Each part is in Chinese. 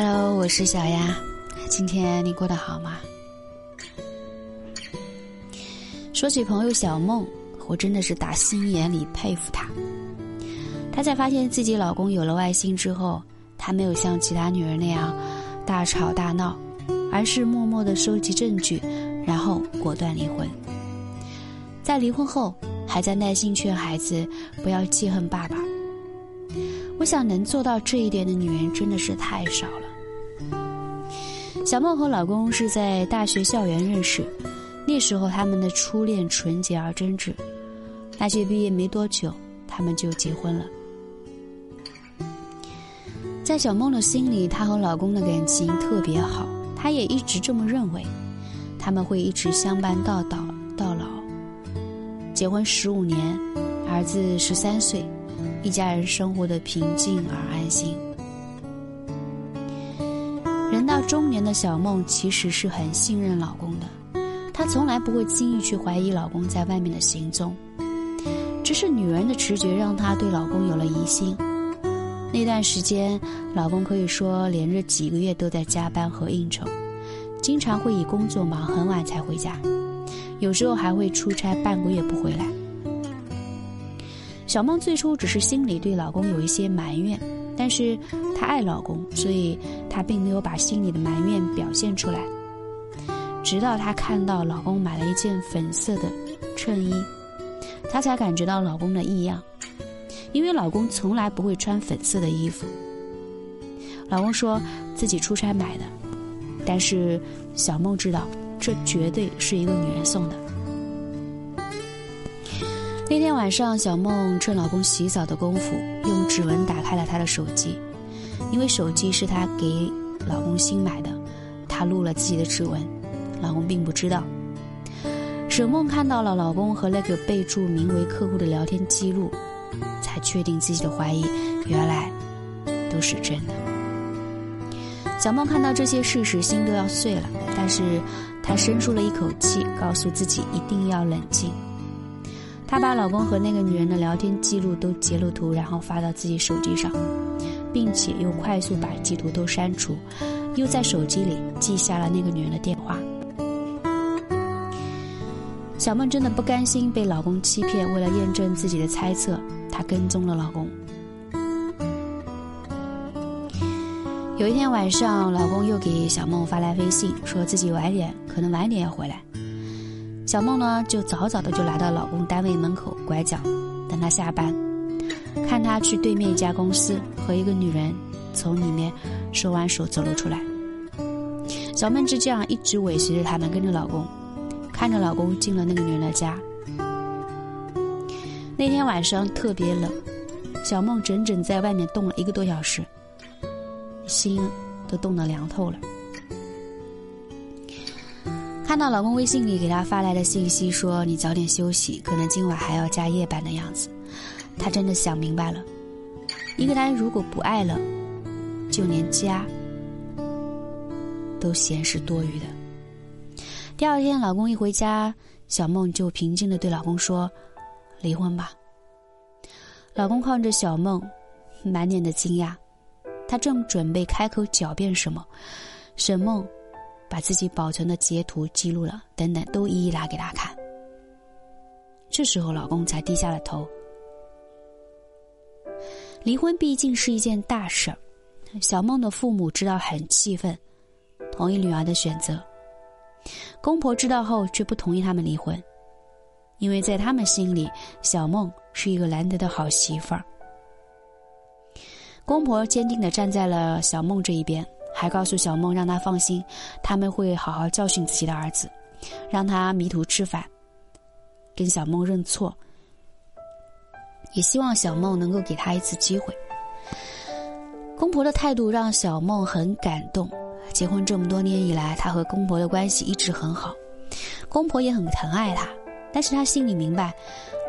Hello，我是小丫，今天你过得好吗？说起朋友小梦，我真的是打心眼里佩服她。她在发现自己老公有了外心之后，她没有像其他女人那样大吵大闹，而是默默的收集证据，然后果断离婚。在离婚后，还在耐心劝孩子不要记恨爸爸。我想能做到这一点的女人真的是太少了。小梦和老公是在大学校园认识，那时候他们的初恋纯洁而真挚。大学毕业没多久，他们就结婚了。在小梦的心里，她和老公的感情特别好，她也一直这么认为，他们会一直相伴到老到老。结婚十五年，儿子十三岁。一家人生活的平静而安心。到中年的小梦其实是很信任老公的，她从来不会轻易去怀疑老公在外面的行踪。只是女人的直觉让她对老公有了疑心。那段时间，老公可以说连着几个月都在加班和应酬，经常会以工作忙很晚才回家，有时候还会出差半个月不回来。小梦最初只是心里对老公有一些埋怨，但是她爱老公，所以她并没有把心里的埋怨表现出来。直到她看到老公买了一件粉色的衬衣，她才感觉到老公的异样，因为老公从来不会穿粉色的衣服。老公说自己出差买的，但是小梦知道，这绝对是一个女人送的。那天晚上，小梦趁老公洗澡的功夫，用指纹打开了他的手机，因为手机是她给老公新买的，她录了自己的指纹，老公并不知道。沈梦看到了老公和那个备注名为客户的聊天记录，才确定自己的怀疑原来都是真的。小梦看到这些事实，心都要碎了，但是她深出了一口气，告诉自己一定要冷静。她把老公和那个女人的聊天记录都截了图，然后发到自己手机上，并且又快速把截图都删除，又在手机里记下了那个女人的电话。小梦真的不甘心被老公欺骗，为了验证自己的猜测，她跟踪了老公。有一天晚上，老公又给小梦发来微信，说自己晚点，可能晚点要回来。小梦呢，就早早的就来到老公单位门口拐角，等他下班，看他去对面一家公司和一个女人从里面手挽手走了出来。小梦就这样一直尾随着他们，跟着老公，看着老公进了那个女人的家。那天晚上特别冷，小梦整整在外面冻了一个多小时，心都冻得凉透了。看到老公微信里给她发来的信息，说你早点休息，可能今晚还要加夜班的样子。她真的想明白了，一个男人如果不爱了，就连家都嫌是多余的。第二天，老公一回家，小梦就平静的对老公说：“离婚吧。”老公看着小梦，满脸的惊讶，他正准备开口狡辩什么，沈梦。把自己保存的截图、记录了等等，都一一拿给他看。这时候，老公才低下了头。离婚毕竟是一件大事儿，小梦的父母知道很气愤，同意女儿的选择。公婆知道后却不同意他们离婚，因为在他们心里，小梦是一个难得的好媳妇儿。公婆坚定的站在了小梦这一边。还告诉小梦，让她放心，他们会好好教训自己的儿子，让他迷途知返，跟小梦认错，也希望小梦能够给他一次机会。公婆的态度让小梦很感动。结婚这么多年以来，她和公婆的关系一直很好，公婆也很疼爱她，但是她心里明白，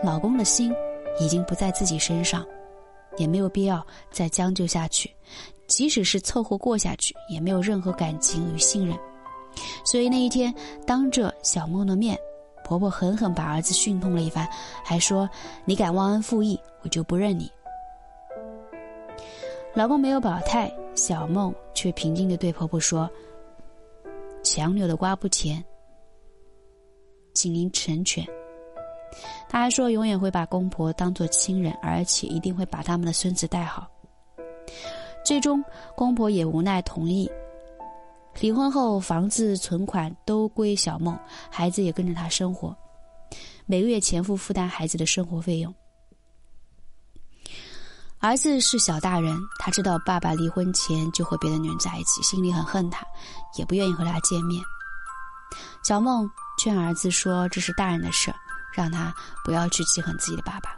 老公的心已经不在自己身上，也没有必要再将就下去。即使是凑合过下去，也没有任何感情与信任。所以那一天，当着小梦的面，婆婆狠狠把儿子训痛了一番，还说：“你敢忘恩负义，我就不认你。”老公没有表态，小梦却平静的对婆婆说：“强扭的瓜不甜，请您成全。”他还说永远会把公婆当做亲人，而且一定会把他们的孙子带好。最终，公婆也无奈同意。离婚后，房子、存款都归小梦，孩子也跟着他生活，每个月前夫负担孩子的生活费用。儿子是小大人，他知道爸爸离婚前就和别的女人在一起，心里很恨他，也不愿意和他见面。小梦劝儿子说：“这是大人的事，让他不要去记恨自己的爸爸。”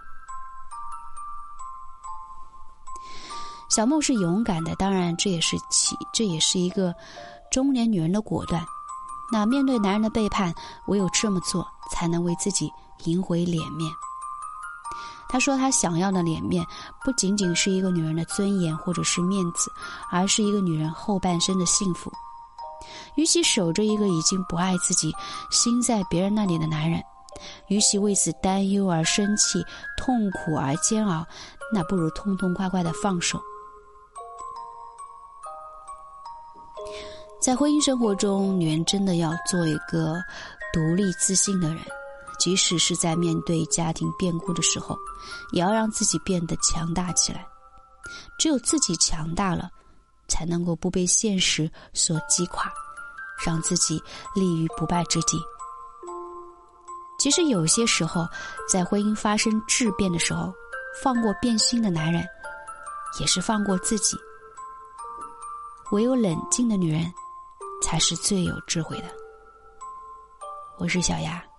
小梦是勇敢的，当然这也是其这也是一个中年女人的果断。那面对男人的背叛，唯有这么做，才能为自己赢回脸面。她说：“她想要的脸面，不仅仅是一个女人的尊严或者是面子，而是一个女人后半生的幸福。与其守着一个已经不爱自己、心在别人那里的男人，与其为此担忧而生气、痛苦而煎熬，那不如痛痛快快的放手。在婚姻生活中，女人真的要做一个独立自信的人。”即使是在面对家庭变故的时候，也要让自己变得强大起来。只有自己强大了，才能够不被现实所击垮，让自己立于不败之地。其实有些时候，在婚姻发生质变的时候，放过变心的男人，也是放过自己。唯有冷静的女人，才是最有智慧的。我是小丫。